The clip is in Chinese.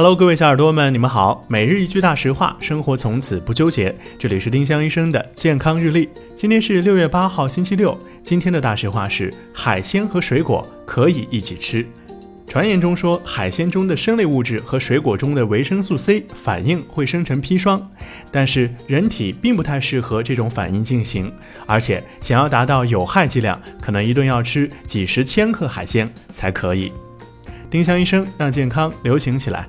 Hello，各位小耳朵们，你们好。每日一句大实话，生活从此不纠结。这里是丁香医生的健康日历。今天是六月八号，星期六。今天的大实话是：海鲜和水果可以一起吃。传言中说，海鲜中的生类物质和水果中的维生素 C 反应会生成砒霜，但是人体并不太适合这种反应进行，而且想要达到有害剂量，可能一顿要吃几十千克海鲜才可以。丁香医生让健康流行起来。